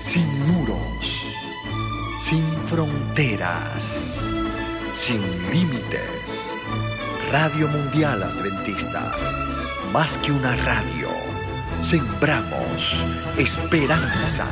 sin muros, sin fronteras, sin límites. Radio Mundial Adventista, más que una radio, sembramos esperanza.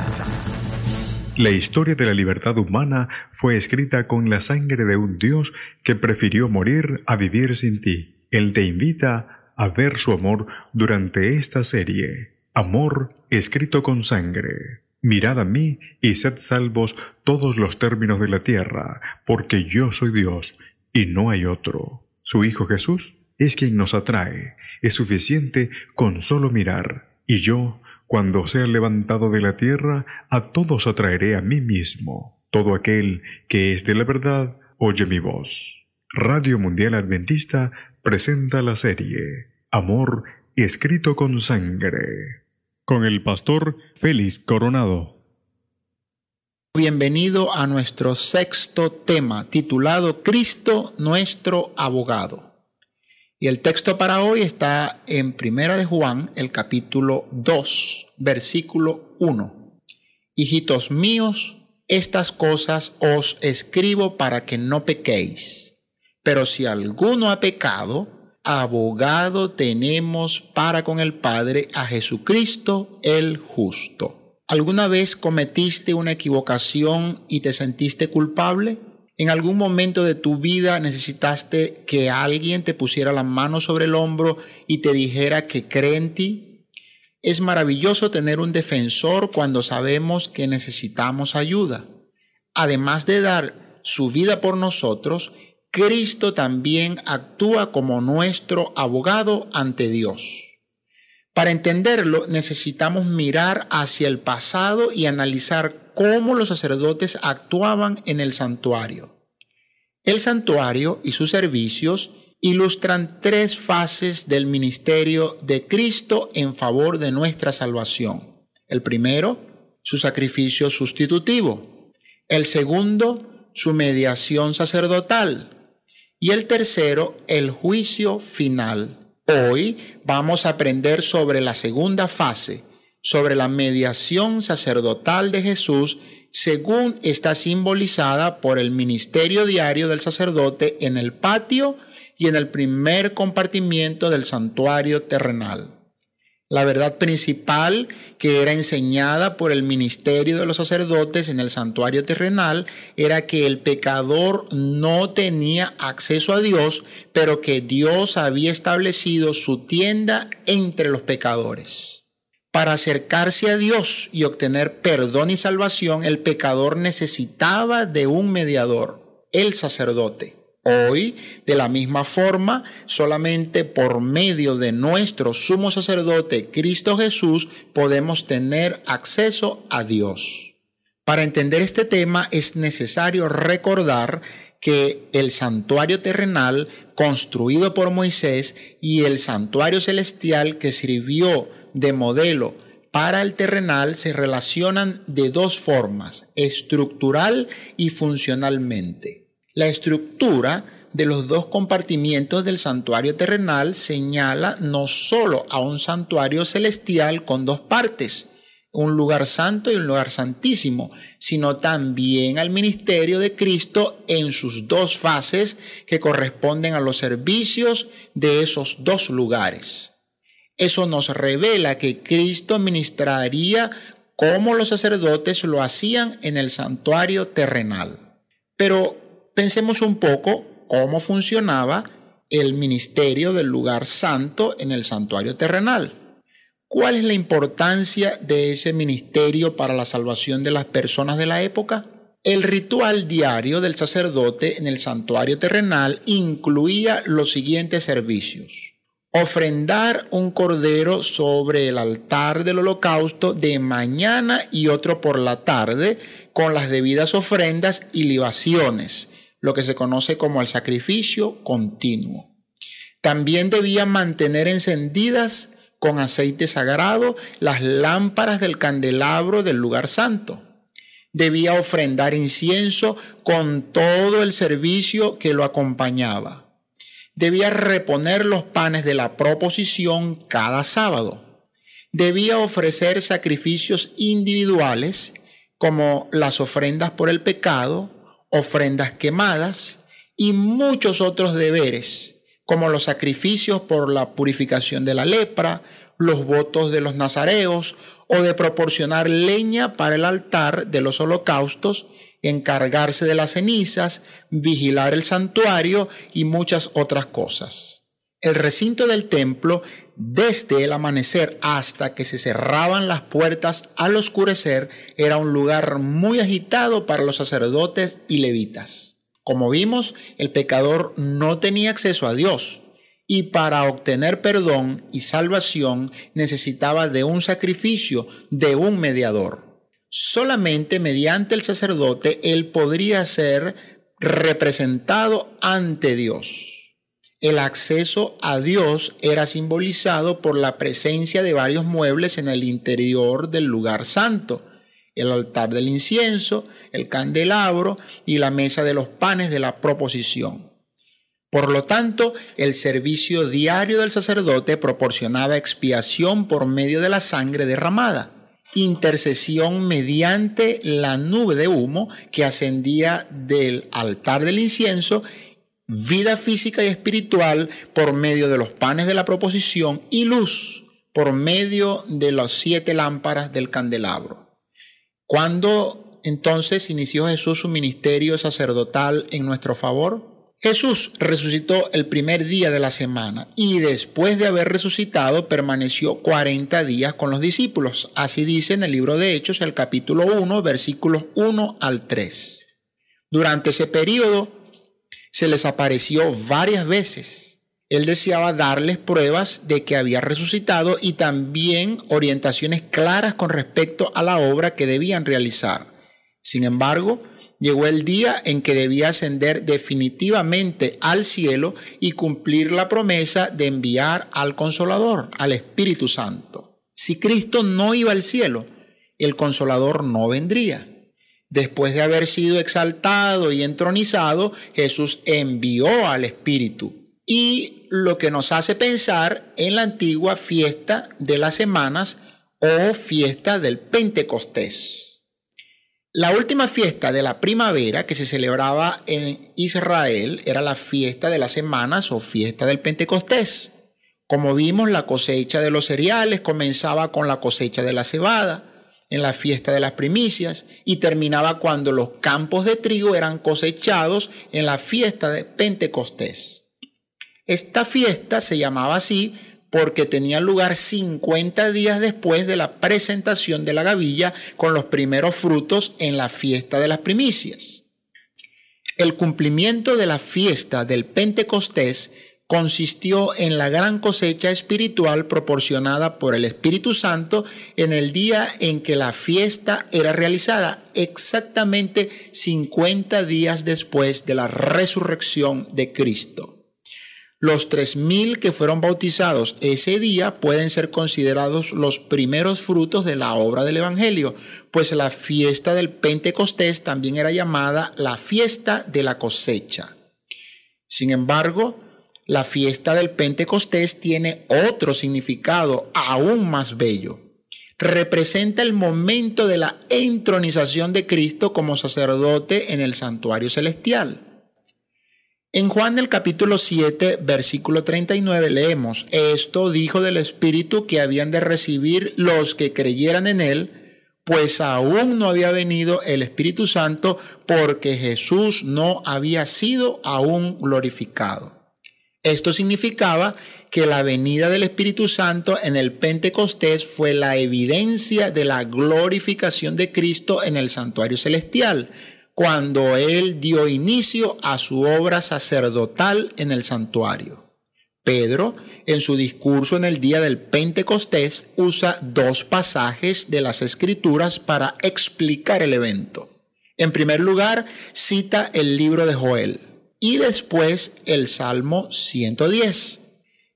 La historia de la libertad humana fue escrita con la sangre de un Dios que prefirió morir a vivir sin ti. Él te invita a ver su amor durante esta serie. Amor escrito con sangre. Mirad a mí y sed salvos todos los términos de la tierra, porque yo soy Dios y no hay otro. Su Hijo Jesús es quien nos atrae. Es suficiente con solo mirar. Y yo, cuando sea levantado de la tierra, a todos atraeré a mí mismo. Todo aquel que es de la verdad, oye mi voz. Radio Mundial Adventista presenta la serie Amor escrito con sangre con el pastor Félix Coronado. Bienvenido a nuestro sexto tema titulado Cristo nuestro abogado. Y el texto para hoy está en Primera de Juan, el capítulo 2, versículo 1. Hijitos míos, estas cosas os escribo para que no pequéis. Pero si alguno ha pecado, abogado tenemos para con el Padre a Jesucristo el justo. ¿Alguna vez cometiste una equivocación y te sentiste culpable? ¿En algún momento de tu vida necesitaste que alguien te pusiera la mano sobre el hombro y te dijera que cree en ti? Es maravilloso tener un defensor cuando sabemos que necesitamos ayuda. Además de dar su vida por nosotros, Cristo también actúa como nuestro abogado ante Dios. Para entenderlo necesitamos mirar hacia el pasado y analizar cómo los sacerdotes actuaban en el santuario. El santuario y sus servicios ilustran tres fases del ministerio de Cristo en favor de nuestra salvación. El primero, su sacrificio sustitutivo. El segundo, su mediación sacerdotal y el tercero, el juicio final. Hoy vamos a aprender sobre la segunda fase, sobre la mediación sacerdotal de Jesús, según está simbolizada por el ministerio diario del sacerdote en el patio y en el primer compartimiento del santuario terrenal. La verdad principal que era enseñada por el ministerio de los sacerdotes en el santuario terrenal era que el pecador no tenía acceso a Dios, pero que Dios había establecido su tienda entre los pecadores. Para acercarse a Dios y obtener perdón y salvación, el pecador necesitaba de un mediador, el sacerdote. Hoy, de la misma forma, solamente por medio de nuestro sumo sacerdote Cristo Jesús podemos tener acceso a Dios. Para entender este tema es necesario recordar que el santuario terrenal construido por Moisés y el santuario celestial que sirvió de modelo para el terrenal se relacionan de dos formas, estructural y funcionalmente. La estructura de los dos compartimientos del santuario terrenal señala no solo a un santuario celestial con dos partes, un lugar santo y un lugar santísimo, sino también al ministerio de Cristo en sus dos fases que corresponden a los servicios de esos dos lugares. Eso nos revela que Cristo ministraría como los sacerdotes lo hacían en el santuario terrenal. Pero Pensemos un poco cómo funcionaba el ministerio del lugar santo en el santuario terrenal. ¿Cuál es la importancia de ese ministerio para la salvación de las personas de la época? El ritual diario del sacerdote en el santuario terrenal incluía los siguientes servicios. Ofrendar un cordero sobre el altar del holocausto de mañana y otro por la tarde con las debidas ofrendas y libaciones lo que se conoce como el sacrificio continuo. También debía mantener encendidas con aceite sagrado las lámparas del candelabro del lugar santo. Debía ofrendar incienso con todo el servicio que lo acompañaba. Debía reponer los panes de la proposición cada sábado. Debía ofrecer sacrificios individuales como las ofrendas por el pecado, ofrendas quemadas y muchos otros deberes, como los sacrificios por la purificación de la lepra, los votos de los nazareos o de proporcionar leña para el altar de los holocaustos, encargarse de las cenizas, vigilar el santuario y muchas otras cosas. El recinto del templo, desde el amanecer hasta que se cerraban las puertas al oscurecer, era un lugar muy agitado para los sacerdotes y levitas. Como vimos, el pecador no tenía acceso a Dios, y para obtener perdón y salvación necesitaba de un sacrificio, de un mediador. Solamente mediante el sacerdote él podría ser representado ante Dios. El acceso a Dios era simbolizado por la presencia de varios muebles en el interior del lugar santo, el altar del incienso, el candelabro y la mesa de los panes de la proposición. Por lo tanto, el servicio diario del sacerdote proporcionaba expiación por medio de la sangre derramada, intercesión mediante la nube de humo que ascendía del altar del incienso, vida física y espiritual por medio de los panes de la proposición y luz por medio de las siete lámparas del candelabro. ¿Cuándo entonces inició Jesús su ministerio sacerdotal en nuestro favor? Jesús resucitó el primer día de la semana y después de haber resucitado permaneció 40 días con los discípulos. Así dice en el libro de Hechos, el capítulo 1, versículos 1 al 3. Durante ese periodo se les apareció varias veces. Él deseaba darles pruebas de que había resucitado y también orientaciones claras con respecto a la obra que debían realizar. Sin embargo, llegó el día en que debía ascender definitivamente al cielo y cumplir la promesa de enviar al Consolador, al Espíritu Santo. Si Cristo no iba al cielo, el Consolador no vendría. Después de haber sido exaltado y entronizado, Jesús envió al Espíritu. Y lo que nos hace pensar en la antigua fiesta de las semanas o fiesta del Pentecostés. La última fiesta de la primavera que se celebraba en Israel era la fiesta de las semanas o fiesta del Pentecostés. Como vimos, la cosecha de los cereales comenzaba con la cosecha de la cebada en la fiesta de las primicias y terminaba cuando los campos de trigo eran cosechados en la fiesta de Pentecostés. Esta fiesta se llamaba así porque tenía lugar 50 días después de la presentación de la gavilla con los primeros frutos en la fiesta de las primicias. El cumplimiento de la fiesta del Pentecostés consistió en la gran cosecha espiritual proporcionada por el Espíritu Santo en el día en que la fiesta era realizada, exactamente 50 días después de la resurrección de Cristo. Los tres mil que fueron bautizados ese día pueden ser considerados los primeros frutos de la obra del Evangelio, pues la fiesta del Pentecostés también era llamada la fiesta de la cosecha. Sin embargo, la fiesta del Pentecostés tiene otro significado aún más bello. Representa el momento de la entronización de Cristo como sacerdote en el santuario celestial. En Juan el capítulo 7, versículo 39 leemos, esto dijo del Espíritu que habían de recibir los que creyeran en él, pues aún no había venido el Espíritu Santo porque Jesús no había sido aún glorificado. Esto significaba que la venida del Espíritu Santo en el Pentecostés fue la evidencia de la glorificación de Cristo en el santuario celestial cuando él dio inicio a su obra sacerdotal en el santuario. Pedro, en su discurso en el día del Pentecostés, usa dos pasajes de las Escrituras para explicar el evento. En primer lugar, cita el libro de Joel y después el Salmo 110,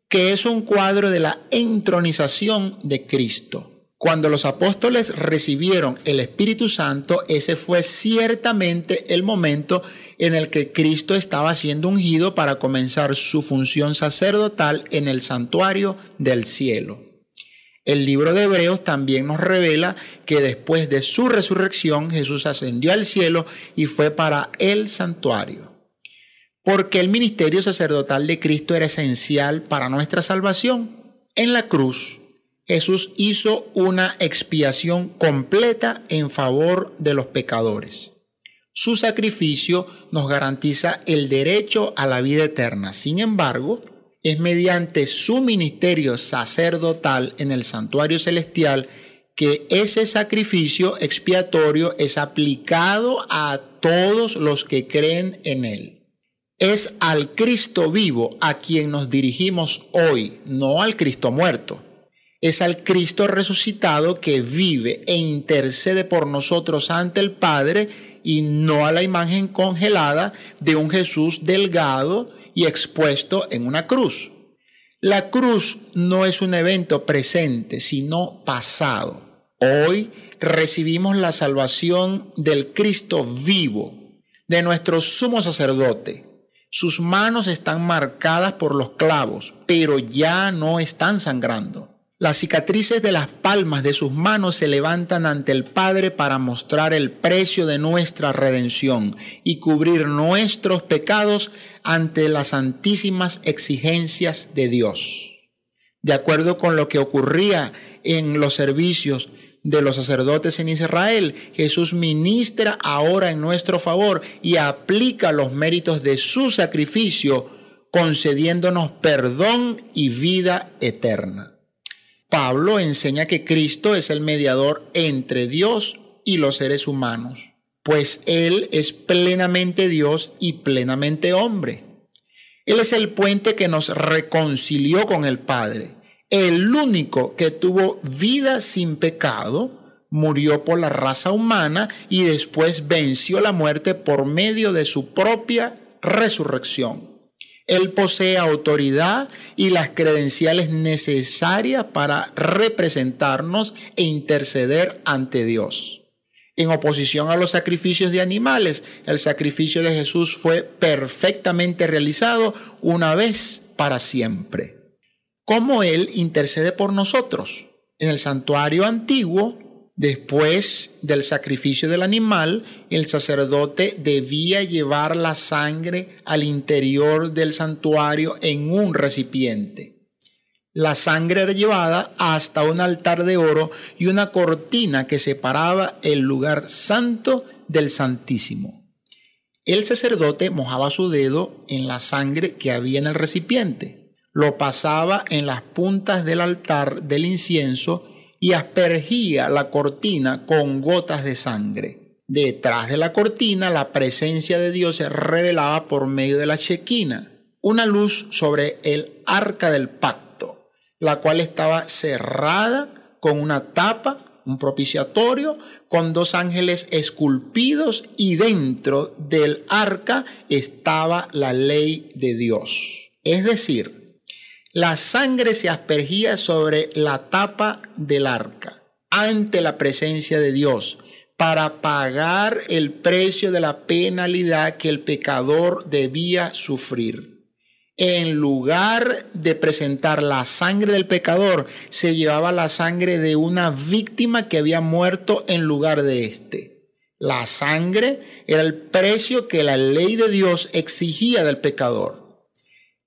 que es un cuadro de la entronización de Cristo. Cuando los apóstoles recibieron el Espíritu Santo, ese fue ciertamente el momento en el que Cristo estaba siendo ungido para comenzar su función sacerdotal en el santuario del cielo. El libro de Hebreos también nos revela que después de su resurrección Jesús ascendió al cielo y fue para el santuario. Porque el ministerio sacerdotal de Cristo era esencial para nuestra salvación. En la cruz, Jesús hizo una expiación completa en favor de los pecadores. Su sacrificio nos garantiza el derecho a la vida eterna. Sin embargo, es mediante su ministerio sacerdotal en el santuario celestial que ese sacrificio expiatorio es aplicado a todos los que creen en él. Es al Cristo vivo a quien nos dirigimos hoy, no al Cristo muerto. Es al Cristo resucitado que vive e intercede por nosotros ante el Padre y no a la imagen congelada de un Jesús delgado y expuesto en una cruz. La cruz no es un evento presente, sino pasado. Hoy recibimos la salvación del Cristo vivo, de nuestro sumo sacerdote. Sus manos están marcadas por los clavos, pero ya no están sangrando. Las cicatrices de las palmas de sus manos se levantan ante el Padre para mostrar el precio de nuestra redención y cubrir nuestros pecados ante las santísimas exigencias de Dios. De acuerdo con lo que ocurría en los servicios de los sacerdotes en Israel, Jesús ministra ahora en nuestro favor y aplica los méritos de su sacrificio, concediéndonos perdón y vida eterna. Pablo enseña que Cristo es el mediador entre Dios y los seres humanos, pues Él es plenamente Dios y plenamente hombre. Él es el puente que nos reconcilió con el Padre, el único que tuvo vida sin pecado, murió por la raza humana y después venció la muerte por medio de su propia resurrección. Él posee autoridad y las credenciales necesarias para representarnos e interceder ante Dios. En oposición a los sacrificios de animales, el sacrificio de Jesús fue perfectamente realizado una vez para siempre. ¿Cómo Él intercede por nosotros? En el santuario antiguo, Después del sacrificio del animal, el sacerdote debía llevar la sangre al interior del santuario en un recipiente. La sangre era llevada hasta un altar de oro y una cortina que separaba el lugar santo del santísimo. El sacerdote mojaba su dedo en la sangre que había en el recipiente, lo pasaba en las puntas del altar del incienso y aspergía la cortina con gotas de sangre. Detrás de la cortina la presencia de Dios se revelaba por medio de la chequina, una luz sobre el arca del pacto, la cual estaba cerrada con una tapa, un propiciatorio, con dos ángeles esculpidos y dentro del arca estaba la ley de Dios. Es decir, la sangre se aspergía sobre la tapa del arca ante la presencia de Dios para pagar el precio de la penalidad que el pecador debía sufrir. En lugar de presentar la sangre del pecador, se llevaba la sangre de una víctima que había muerto en lugar de éste. La sangre era el precio que la ley de Dios exigía del pecador.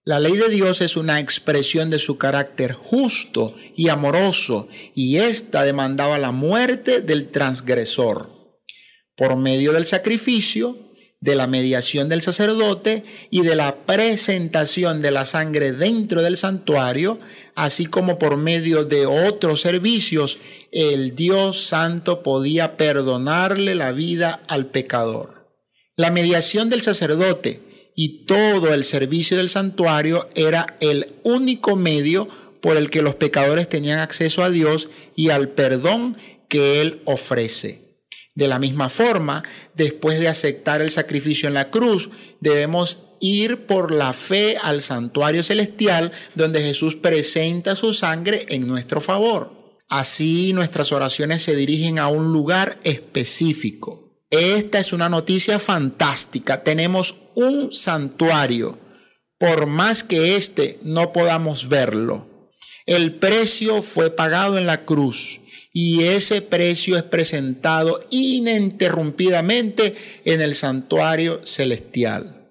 La ley de Dios es una expresión de su carácter justo y amoroso, y ésta demandaba la muerte del transgresor. Por medio del sacrificio, de la mediación del sacerdote y de la presentación de la sangre dentro del santuario, así como por medio de otros servicios, el Dios Santo podía perdonarle la vida al pecador. La mediación del sacerdote y todo el servicio del santuario era el único medio por el que los pecadores tenían acceso a Dios y al perdón que Él ofrece. De la misma forma, después de aceptar el sacrificio en la cruz, debemos ir por la fe al santuario celestial donde Jesús presenta su sangre en nuestro favor. Así nuestras oraciones se dirigen a un lugar específico. Esta es una noticia fantástica. Tenemos un santuario, por más que éste no podamos verlo. El precio fue pagado en la cruz y ese precio es presentado ininterrumpidamente en el santuario celestial.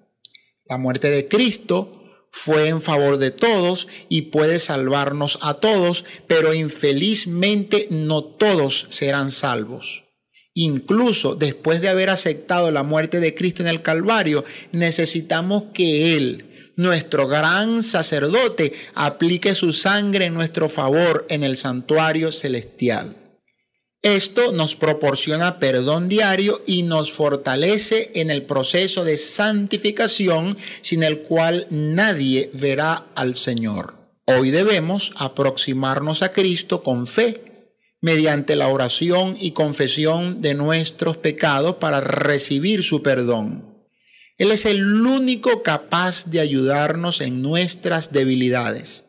La muerte de Cristo fue en favor de todos y puede salvarnos a todos, pero infelizmente no todos serán salvos. Incluso después de haber aceptado la muerte de Cristo en el Calvario, necesitamos que Él, nuestro gran sacerdote, aplique su sangre en nuestro favor en el santuario celestial. Esto nos proporciona perdón diario y nos fortalece en el proceso de santificación sin el cual nadie verá al Señor. Hoy debemos aproximarnos a Cristo con fe, mediante la oración y confesión de nuestros pecados para recibir su perdón. Él es el único capaz de ayudarnos en nuestras debilidades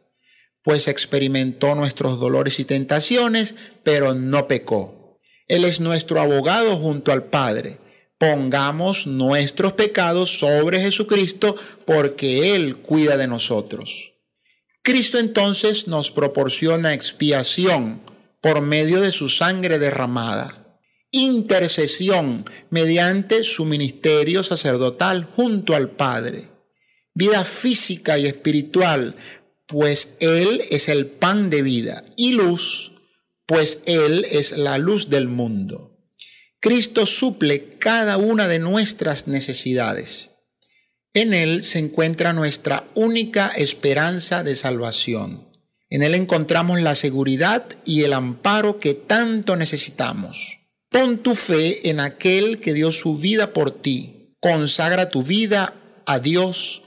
pues experimentó nuestros dolores y tentaciones, pero no pecó. Él es nuestro abogado junto al Padre. Pongamos nuestros pecados sobre Jesucristo porque Él cuida de nosotros. Cristo entonces nos proporciona expiación por medio de su sangre derramada, intercesión mediante su ministerio sacerdotal junto al Padre, vida física y espiritual pues Él es el pan de vida, y luz, pues Él es la luz del mundo. Cristo suple cada una de nuestras necesidades. En Él se encuentra nuestra única esperanza de salvación. En Él encontramos la seguridad y el amparo que tanto necesitamos. Pon tu fe en aquel que dio su vida por ti. Consagra tu vida a Dios